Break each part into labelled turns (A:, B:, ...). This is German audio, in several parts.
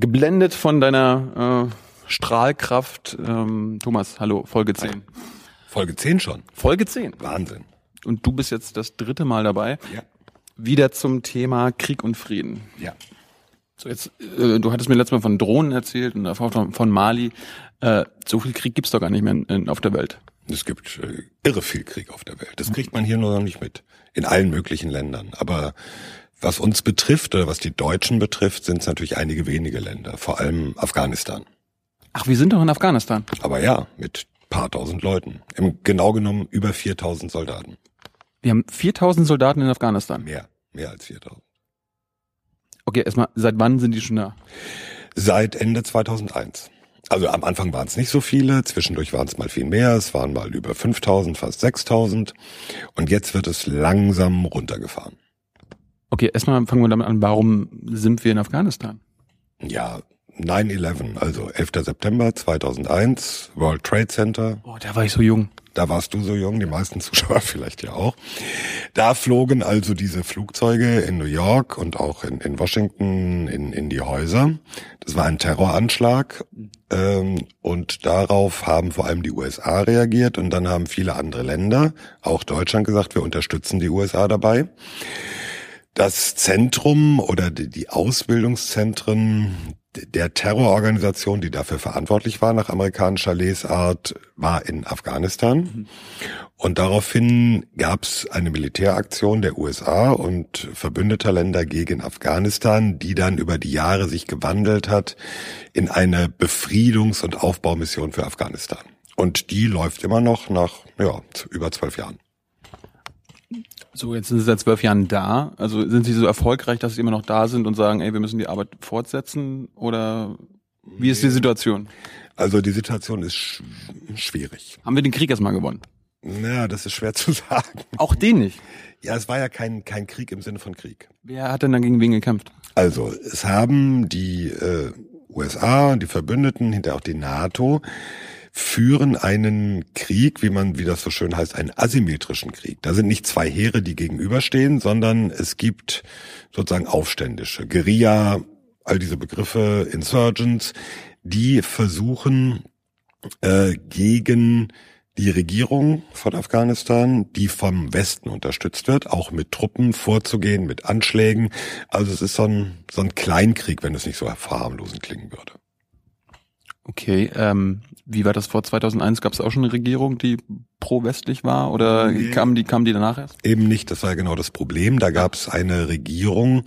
A: geblendet von deiner äh, Strahlkraft. Ähm, Thomas, hallo, Folge 10.
B: Folge 10 schon.
A: Folge 10.
B: Wahnsinn.
A: Und du bist jetzt das dritte Mal dabei.
B: Ja.
A: Wieder zum Thema Krieg und Frieden.
B: Ja.
A: So jetzt, äh, du hattest mir letztes Mal von Drohnen erzählt und von, von Mali. Äh, so viel Krieg gibt's doch gar nicht mehr in, in, auf der Welt.
B: Es gibt äh, irre viel Krieg auf der Welt. Das kriegt man hier nur noch nicht mit. In allen möglichen Ländern. Aber was uns betrifft oder was die Deutschen betrifft, sind es natürlich einige wenige Länder. Vor allem Afghanistan.
A: Ach, wir sind doch in Afghanistan.
B: Aber ja, mit paar tausend Leuten. Im genau genommen über 4000 Soldaten.
A: Wir haben 4000 Soldaten in Afghanistan.
B: Mehr, mehr als 4000.
A: Okay, erstmal, seit wann sind die schon da?
B: Seit Ende 2001. Also am Anfang waren es nicht so viele, zwischendurch waren es mal viel mehr, es waren mal über 5000, fast 6000 und jetzt wird es langsam runtergefahren.
A: Okay, erstmal fangen wir damit an, warum sind wir in Afghanistan?
B: Ja, 9-11, also 11. September 2001, World Trade Center.
A: Oh, da war ich so jung.
B: Da warst du so jung, die meisten Zuschauer vielleicht ja auch. Da flogen also diese Flugzeuge in New York und auch in, in Washington in, in die Häuser. Das war ein Terroranschlag ähm, und darauf haben vor allem die USA reagiert und dann haben viele andere Länder, auch Deutschland gesagt, wir unterstützen die USA dabei. Das Zentrum oder die Ausbildungszentren der Terrororganisation, die dafür verantwortlich war nach amerikanischer Lesart, war in Afghanistan. Und daraufhin gab es eine Militäraktion der USA und verbündeter Länder gegen Afghanistan, die dann über die Jahre sich gewandelt hat in eine Befriedungs- und Aufbaumission für Afghanistan. Und die läuft immer noch nach ja, über zwölf Jahren.
A: So, jetzt sind sie seit zwölf Jahren da. Also sind sie so erfolgreich, dass sie immer noch da sind und sagen, ey, wir müssen die Arbeit fortsetzen? Oder wie ist die Situation?
B: Also die Situation ist sch schwierig.
A: Haben wir den Krieg erstmal gewonnen?
B: Naja, das ist schwer zu sagen.
A: Auch den nicht?
B: Ja, es war ja kein, kein Krieg im Sinne von Krieg.
A: Wer hat denn dann gegen wen gekämpft?
B: Also, es haben die äh, USA, die Verbündeten, hinter auch die NATO, führen einen Krieg, wie man, wie das so schön heißt, einen asymmetrischen Krieg. Da sind nicht zwei Heere, die gegenüberstehen, sondern es gibt sozusagen Aufständische, Guerilla, all diese Begriffe, Insurgents, die versuchen äh, gegen die Regierung von Afghanistan, die vom Westen unterstützt wird, auch mit Truppen vorzugehen, mit Anschlägen. Also es ist so ein, so ein Kleinkrieg, wenn es nicht so verharmlosend klingen würde.
A: Okay, ähm, wie war das vor 2001? Gab es auch schon eine Regierung, die pro-westlich war oder nee. kam die kam die danach erst?
B: Eben nicht, das war genau das Problem. Da gab es eine Regierung,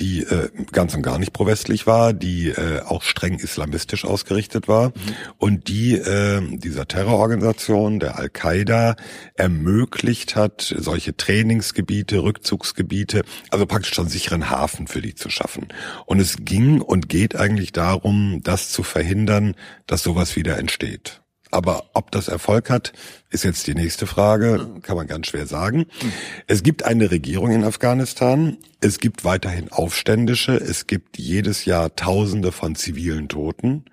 B: die äh, ganz und gar nicht pro-westlich war, die äh, auch streng islamistisch ausgerichtet war mhm. und die äh, dieser Terrororganisation, der Al-Qaida, ermöglicht hat, solche Trainingsgebiete, Rückzugsgebiete, also praktisch einen sicheren Hafen für die zu schaffen. Und es ging und geht eigentlich darum, das zu verhindern, dass sowas wieder entsteht. Aber ob das Erfolg hat, ist jetzt die nächste Frage, kann man ganz schwer sagen. Es gibt eine Regierung in Afghanistan, es gibt weiterhin Aufständische, es gibt jedes Jahr Tausende von zivilen Toten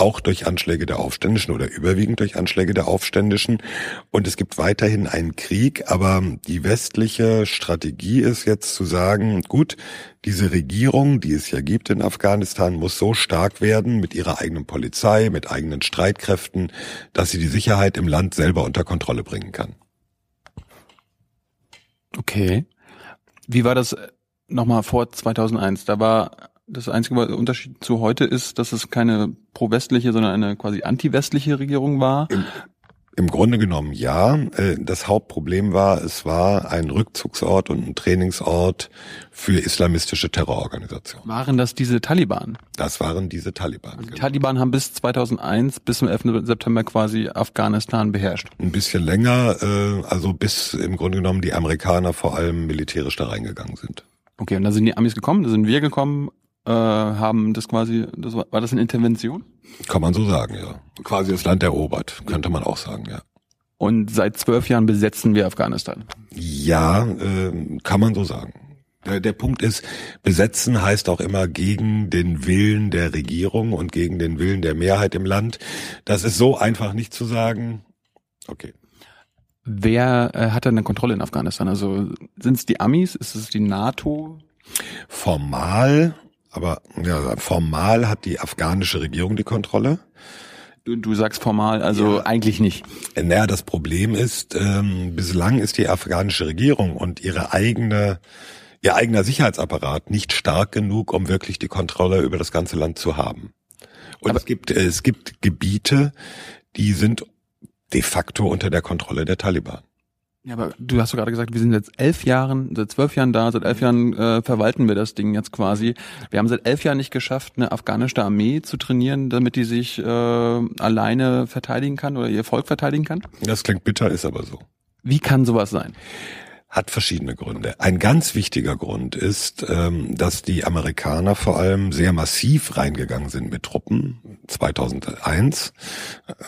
B: auch durch Anschläge der Aufständischen oder überwiegend durch Anschläge der Aufständischen. Und es gibt weiterhin einen Krieg, aber die westliche Strategie ist jetzt zu sagen, gut, diese Regierung, die es ja gibt in Afghanistan, muss so stark werden mit ihrer eigenen Polizei, mit eigenen Streitkräften, dass sie die Sicherheit im Land selber unter Kontrolle bringen kann.
A: Okay. Wie war das nochmal vor 2001? Da war das einzige Unterschied zu heute ist, dass es keine pro-westliche, sondern eine quasi anti-westliche Regierung war.
B: Im, Im, Grunde genommen ja. Äh, das Hauptproblem war, es war ein Rückzugsort und ein Trainingsort für islamistische Terrororganisationen.
A: Waren das diese Taliban?
B: Das waren diese Taliban. Also
A: die genau. Taliban haben bis 2001, bis zum 11. September quasi Afghanistan beherrscht.
B: Ein bisschen länger, äh, also bis im Grunde genommen die Amerikaner vor allem militärisch da reingegangen sind.
A: Okay, und dann sind die Amis gekommen, da sind wir gekommen, äh, haben das quasi, das war, war das eine Intervention?
B: Kann man so sagen, ja. Quasi das Land erobert, könnte man auch sagen, ja.
A: Und seit zwölf Jahren besetzen wir Afghanistan.
B: Ja, äh, kann man so sagen. Der, der Punkt ist, besetzen heißt auch immer gegen den Willen der Regierung und gegen den Willen der Mehrheit im Land. Das ist so einfach nicht zu sagen. Okay.
A: Wer äh, hat denn eine Kontrolle in Afghanistan? Also sind es die Amis? Ist es die NATO?
B: Formal Aber ja, formal hat die afghanische Regierung die Kontrolle.
A: Du, du sagst formal, also ja. eigentlich nicht.
B: Naja, das Problem ist, ähm, bislang ist die afghanische Regierung und ihre eigene, ihr eigener Sicherheitsapparat nicht stark genug, um wirklich die Kontrolle über das ganze Land zu haben. Und Aber es gibt, es gibt Gebiete, die sind de facto unter der Kontrolle der Taliban.
A: Ja, aber du hast doch gerade gesagt, wir sind seit elf Jahren, seit zwölf Jahren da, seit elf Jahren äh, verwalten wir das Ding jetzt quasi. Wir haben seit elf Jahren nicht geschafft, eine afghanische Armee zu trainieren, damit die sich äh, alleine verteidigen kann oder ihr Volk verteidigen kann.
B: Das klingt bitter, ist aber so.
A: Wie kann sowas sein?
B: Hat verschiedene Gründe. Ein ganz wichtiger Grund ist, ähm, dass die Amerikaner vor allem sehr massiv reingegangen sind mit Truppen 2001,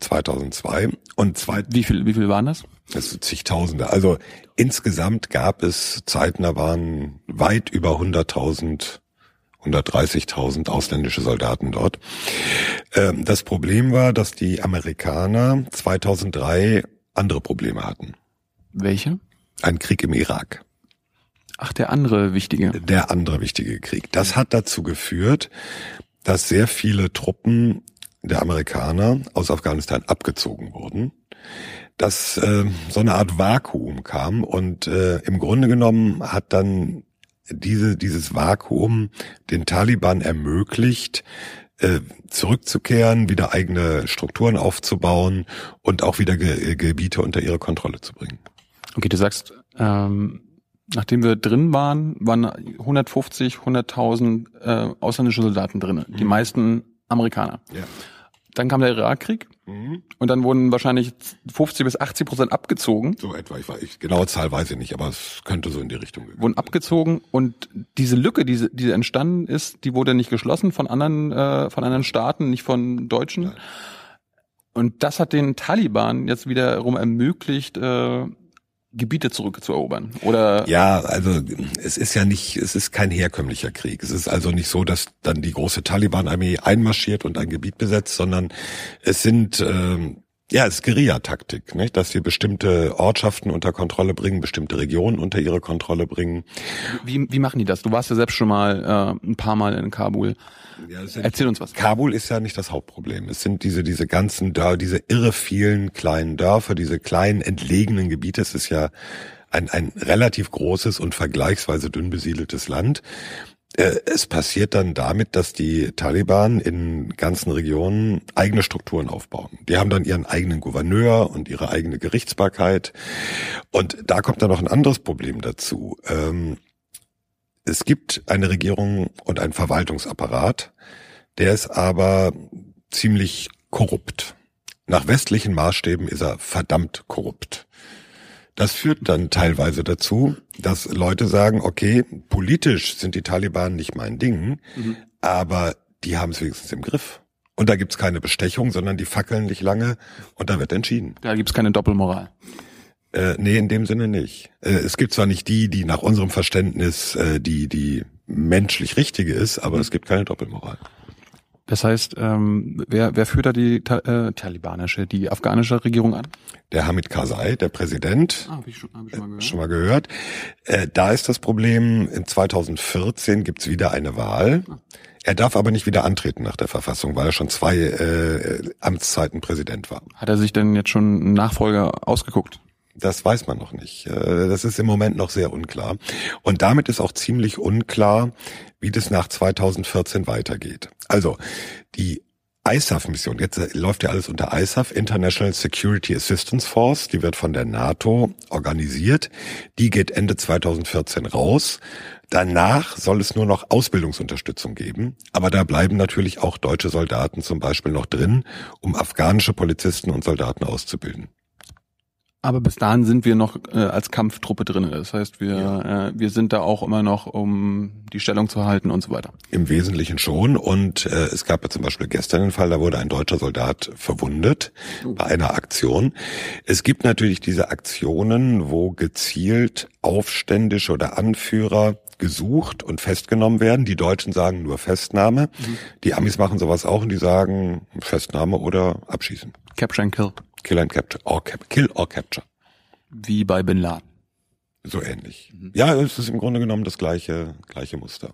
B: 2002 äh, und zwei.
A: Wie viel, wie viel waren das?
B: Das sind zigtausende. Also insgesamt gab es Zeiten, da waren weit über 100.000 130.000 ausländische Soldaten dort. Ähm, das Problem war, dass die Amerikaner 2003 andere Probleme hatten.
A: Welche?
B: Ein Krieg im Irak.
A: Ach, der andere wichtige.
B: Der andere wichtige Krieg. Das hat dazu geführt, dass sehr viele Truppen der Amerikaner aus Afghanistan abgezogen wurden, dass äh, so eine Art Vakuum kam und äh, im Grunde genommen hat dann diese, dieses Vakuum den Taliban ermöglicht, äh, zurückzukehren, wieder eigene Strukturen aufzubauen und auch wieder Ge Gebiete unter ihre Kontrolle zu bringen.
A: Okay, du sagst, ähm, nachdem wir drin waren, waren 150, 100.000 äh, ausländische Soldaten drin. Mhm. Die meisten Amerikaner. Ja. Dann kam der Irakkrieg mhm. und dann wurden wahrscheinlich 50 bis 80 Prozent abgezogen.
B: So etwa, ich weiß, ich, genaue Zahl weiß ich nicht, aber es könnte so in die Richtung
A: gehen. Wurden abgezogen und diese Lücke, die, die entstanden ist, die wurde nicht geschlossen von anderen, äh, von anderen Staaten, nicht von Deutschen. Nein. Und das hat den Taliban jetzt wiederum ermöglicht, äh, Gebiete zurückzuerobern? Oder?
B: Ja, also es ist ja nicht, es ist kein herkömmlicher Krieg. Es ist also nicht so, dass dann die große Taliban-Armee einmarschiert und ein Gebiet besetzt, sondern es sind ähm, ja, es ist Guerillataktik, nicht? dass sie bestimmte Ortschaften unter Kontrolle bringen, bestimmte Regionen unter ihre Kontrolle bringen.
A: Wie, wie machen die das? Du warst ja selbst schon mal äh, ein paar Mal in Kabul. Ja, Erzähl uns was.
B: Kabul ist ja nicht das Hauptproblem. Es sind diese, diese ganzen Dörfer, diese irre vielen kleinen Dörfer, diese kleinen entlegenen Gebiete. Es ist ja ein, ein relativ großes und vergleichsweise dünn besiedeltes Land. Äh, es passiert dann damit, dass die Taliban in ganzen Regionen eigene Strukturen aufbauen. Die haben dann ihren eigenen Gouverneur und ihre eigene Gerichtsbarkeit. Und da kommt dann noch ein anderes Problem dazu. Ähm, es gibt eine Regierung und einen Verwaltungsapparat, der ist aber ziemlich korrupt. Nach westlichen Maßstäben ist er verdammt korrupt. Das führt dann teilweise dazu, dass Leute sagen, okay, politisch sind die Taliban nicht mein Ding, mhm. aber die haben es wenigstens im Griff. Und da gibt's keine Bestechung, sondern die fackeln nicht lange und da wird entschieden.
A: Da gibt's keine Doppelmoral.
B: Äh, nee, in dem Sinne nicht. Äh, es gibt zwar nicht die, die nach unserem Verständnis äh, die, die menschlich richtige ist, aber mhm. es gibt keine Doppelmoral.
A: Das heißt, ähm, wer, wer führt da die äh, talibanische, die afghanische Regierung an?
B: Der Hamid Karzai, der Präsident. Ah, hab ich schon, hab ich schon mal gehört. Schon mal gehört. Äh, da ist das Problem, in 2014 gibt's wieder eine Wahl. Ah. Er darf aber nicht wieder antreten nach der Verfassung, weil er schon zwei äh, Amtszeiten Präsident war.
A: Hat er sich denn jetzt schon einen Nachfolger ausgeguckt?
B: Das weiß man noch nicht. Äh, das ist im Moment noch sehr unklar. Und damit ist auch ziemlich unklar, wie das nach 2014 weitergeht. Also die ISAF-Mission, jetzt äh, läuft ja alles unter ISAF, International Security Assistance Force, die wird von der NATO organisiert. Die geht Ende 2014 raus. Danach soll es nur noch Ausbildungsunterstützung geben, aber da bleiben natürlich auch deutsche Soldaten zum Beispiel noch drin, um afghanische Polizisten und Soldaten auszubilden.
A: Aber bis dahin sind wir noch äh, als Kampftruppe drin. Das heißt, wir, ja. äh, wir sind da auch immer noch, um die Stellung zu halten und so weiter.
B: Im Wesentlichen schon. Und äh, es gab ja zum Beispiel gestern den Fall, da wurde ein deutscher Soldat verwundet oh. bei einer Aktion. Es gibt natürlich diese Aktionen, wo gezielt Aufständische oder Anführer gesucht und festgenommen werden. Die Deutschen sagen nur Festnahme. Mhm. Die Amis machen sowas auch und die sagen Festnahme oder abschießen.
A: Capture and Kill.
B: Kill and Capture, or cap Kill or Capture.
A: Wie bei Bin Laden.
B: So ähnlich. Mhm. Ja, es ist im Grunde genommen das gleiche, gleiche Muster.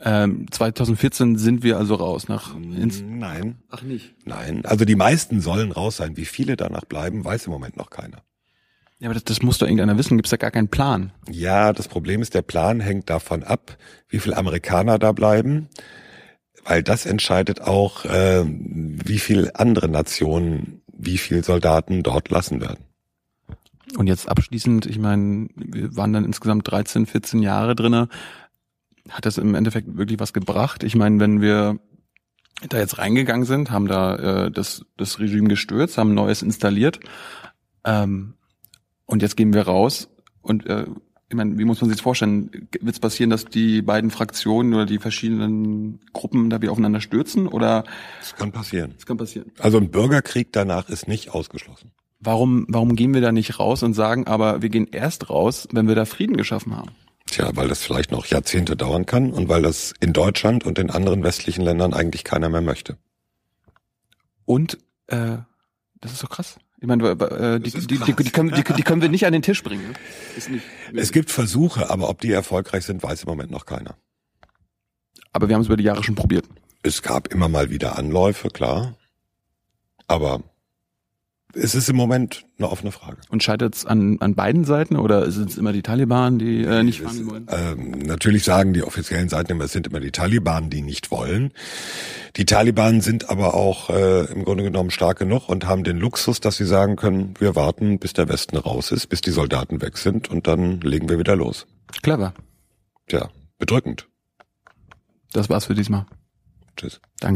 A: Ähm, 2014 sind wir also raus nach ins
B: Nein.
A: Ach nicht.
B: Nein. Also die meisten sollen raus sein. Wie viele danach bleiben, weiß im Moment noch keiner.
A: Ja, aber das, das muss doch irgendeiner wissen. Gibt's da gar keinen Plan?
B: Ja, das Problem ist, der Plan hängt davon ab, wie viele Amerikaner da bleiben, weil das entscheidet auch, äh, wie viel andere Nationen, wie viel Soldaten dort lassen werden.
A: Und jetzt abschließend, ich meine, wir waren dann insgesamt 13, 14 Jahre drinne. Hat das im Endeffekt wirklich was gebracht? Ich meine, wenn wir da jetzt reingegangen sind, haben da äh, das, das Regime gestürzt, haben Neues installiert, ähm, und jetzt gehen wir raus und äh, ich meine, wie muss man sich das vorstellen? Wird es passieren, dass die beiden Fraktionen oder die verschiedenen Gruppen da wie aufeinander stürzen oder?
B: Das kann passieren.
A: Das kann passieren.
B: Also ein Bürgerkrieg danach ist nicht ausgeschlossen.
A: Warum, warum gehen wir da nicht raus und sagen, aber wir gehen erst raus, wenn wir da Frieden geschaffen haben?
B: Tja, weil das vielleicht noch Jahrzehnte dauern kann und weil das in Deutschland und in anderen westlichen Ländern eigentlich keiner mehr möchte.
A: Und äh, das ist so krass. Ich meine, äh, die, die, die, die, können, die, die können wir nicht an den Tisch bringen.
B: Ist nicht es gibt Versuche, aber ob die erfolgreich sind, weiß im Moment noch keiner.
A: Aber wir haben es über die Jahre schon probiert.
B: Es gab immer mal wieder Anläufe, klar. Aber es ist im Moment eine offene Frage.
A: Und scheitert es an, an beiden Seiten oder sind es immer die Taliban, die äh, nicht fahren wollen?
B: Ähm, natürlich sagen die offiziellen Seiten immer, es sind immer die Taliban, die nicht wollen. Die Taliban sind aber auch äh, im Grunde genommen stark genug und haben den Luxus, dass sie sagen können, wir warten, bis der Westen raus ist, bis die Soldaten weg sind und dann legen wir wieder los.
A: Clever.
B: Tja, bedrückend.
A: Das war's für diesmal.
B: Tschüss.
A: Danke.